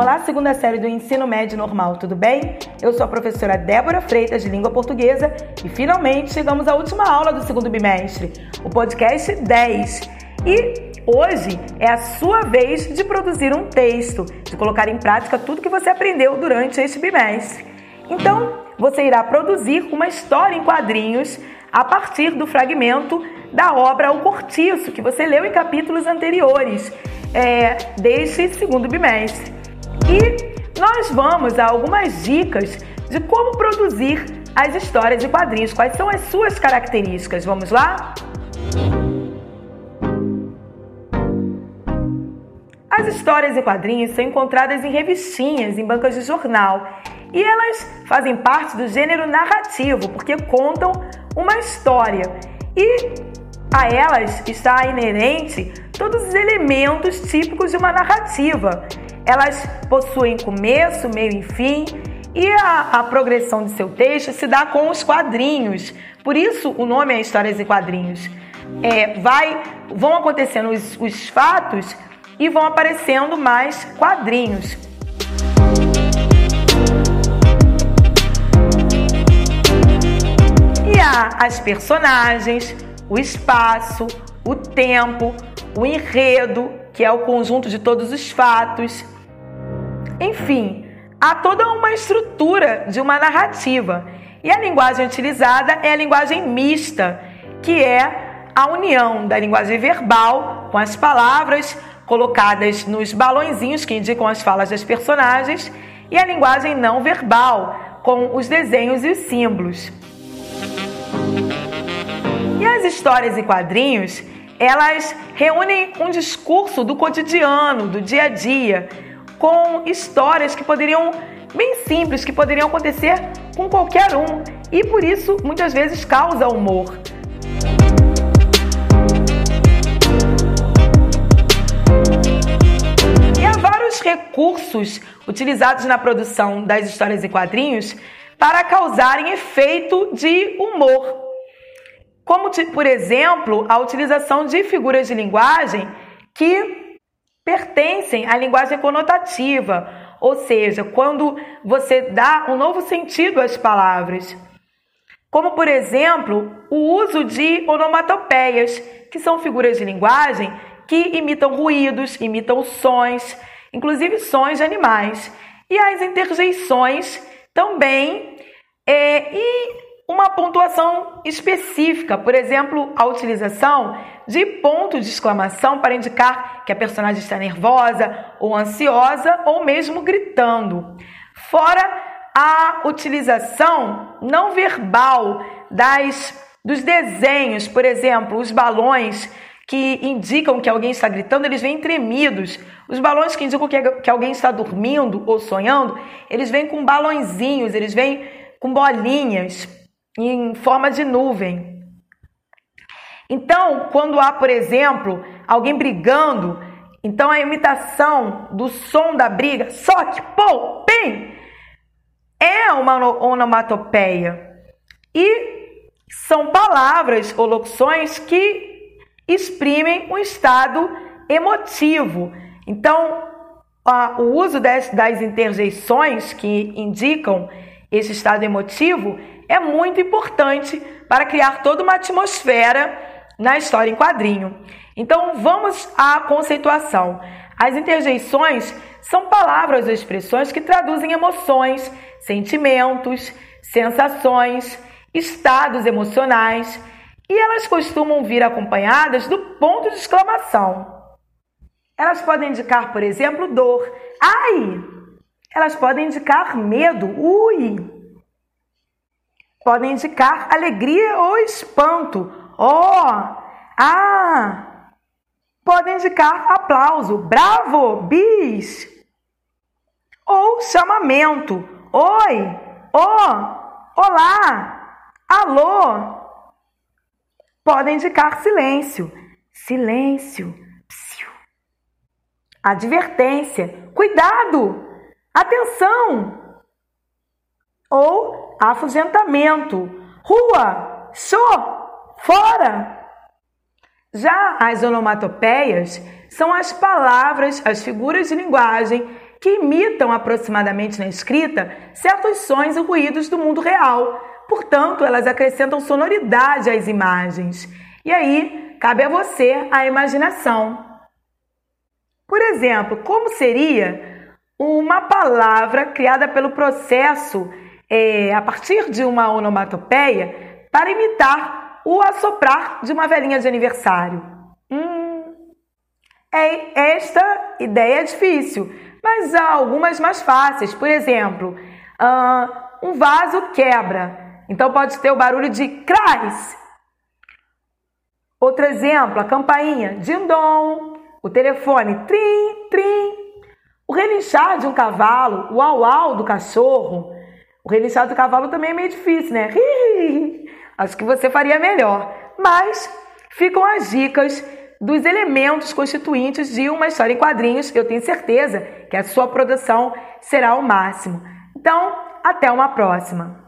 Olá, segunda série do Ensino Médio Normal, tudo bem? Eu sou a professora Débora Freitas, de Língua Portuguesa, e finalmente chegamos à última aula do segundo bimestre, o podcast 10. E hoje é a sua vez de produzir um texto, de colocar em prática tudo que você aprendeu durante este bimestre. Então, você irá produzir uma história em quadrinhos a partir do fragmento da obra O Cortiço, que você leu em capítulos anteriores é, deste segundo bimestre. E nós vamos a algumas dicas de como produzir as histórias de quadrinhos, quais são as suas características. Vamos lá? As histórias e quadrinhos são encontradas em revistinhas, em bancas de jornal, e elas fazem parte do gênero narrativo, porque contam uma história. E a elas está inerente todos os elementos típicos de uma narrativa. Elas possuem começo, meio e fim, e a, a, progressão de seu texto se dá com os quadrinhos. Por isso o nome é Histórias e Quadrinhos. É, vai, vão acontecendo os, os fatos e vão aparecendo mais quadrinhos. E há as personagens, o espaço, o tempo, o enredo, que é o conjunto de todos os fatos. Enfim, há toda uma estrutura de uma narrativa. E a linguagem utilizada é a linguagem mista, que é a união da linguagem verbal com as palavras colocadas nos balõezinhos que indicam as falas das personagens e a linguagem não verbal com os desenhos e os símbolos. E as histórias e quadrinhos, elas reúnem um discurso do cotidiano, do dia a dia, com histórias que poderiam bem simples, que poderiam acontecer com qualquer um e por isso muitas vezes causa humor. E há vários recursos utilizados na produção das histórias e quadrinhos para causarem efeito de humor como, por exemplo, a utilização de figuras de linguagem que pertencem à linguagem conotativa, ou seja, quando você dá um novo sentido às palavras. Como, por exemplo, o uso de onomatopeias, que são figuras de linguagem que imitam ruídos, imitam sons, inclusive sons de animais. E as interjeições também. É, e uma pontuação específica, por exemplo, a utilização de ponto de exclamação para indicar que a personagem está nervosa ou ansiosa ou mesmo gritando. Fora a utilização não verbal das dos desenhos, por exemplo, os balões que indicam que alguém está gritando, eles vêm tremidos. Os balões que indicam que, que alguém está dormindo ou sonhando, eles vêm com balõezinhos, eles vêm com bolinhas em forma de nuvem. Então, quando há, por exemplo, alguém brigando, então a imitação do som da briga, só que, pô, bem, é uma onomatopeia. E são palavras ou locuções que exprimem um estado emotivo. Então, a, o uso das, das interjeições que indicam esse estado emotivo é muito importante para criar toda uma atmosfera na história em quadrinho. Então vamos à conceituação. As interjeições são palavras ou expressões que traduzem emoções, sentimentos, sensações, estados emocionais e elas costumam vir acompanhadas do ponto de exclamação. Elas podem indicar, por exemplo, dor. Ai! Elas podem indicar medo. Ui! podem indicar alegria ou espanto. Oh, ah, podem indicar aplauso, bravo, bis. Ou chamamento, oi, oh, olá, alô. Podem indicar silêncio, silêncio, psiu. Advertência, cuidado, atenção. Ou afugentamento. Rua, show, fora. Já as onomatopeias são as palavras, as figuras de linguagem que imitam aproximadamente na escrita certos sons e ruídos do mundo real. Portanto, elas acrescentam sonoridade às imagens. E aí, cabe a você a imaginação. Por exemplo, como seria uma palavra criada pelo processo é, a partir de uma onomatopeia para imitar o assoprar de uma velhinha de aniversário? Hum, é, esta ideia é difícil, mas há algumas mais fáceis. Por exemplo, uh, um vaso quebra, então pode ter o barulho de crais. Outro exemplo, a campainha, dindom, o telefone, trim, trim. O relinchar de um cavalo, o au-au do cachorro. O relinchar do cavalo também é meio difícil, né? Acho que você faria melhor. Mas ficam as dicas dos elementos constituintes de uma história em quadrinhos. Eu tenho certeza que a sua produção será o máximo. Então, até uma próxima!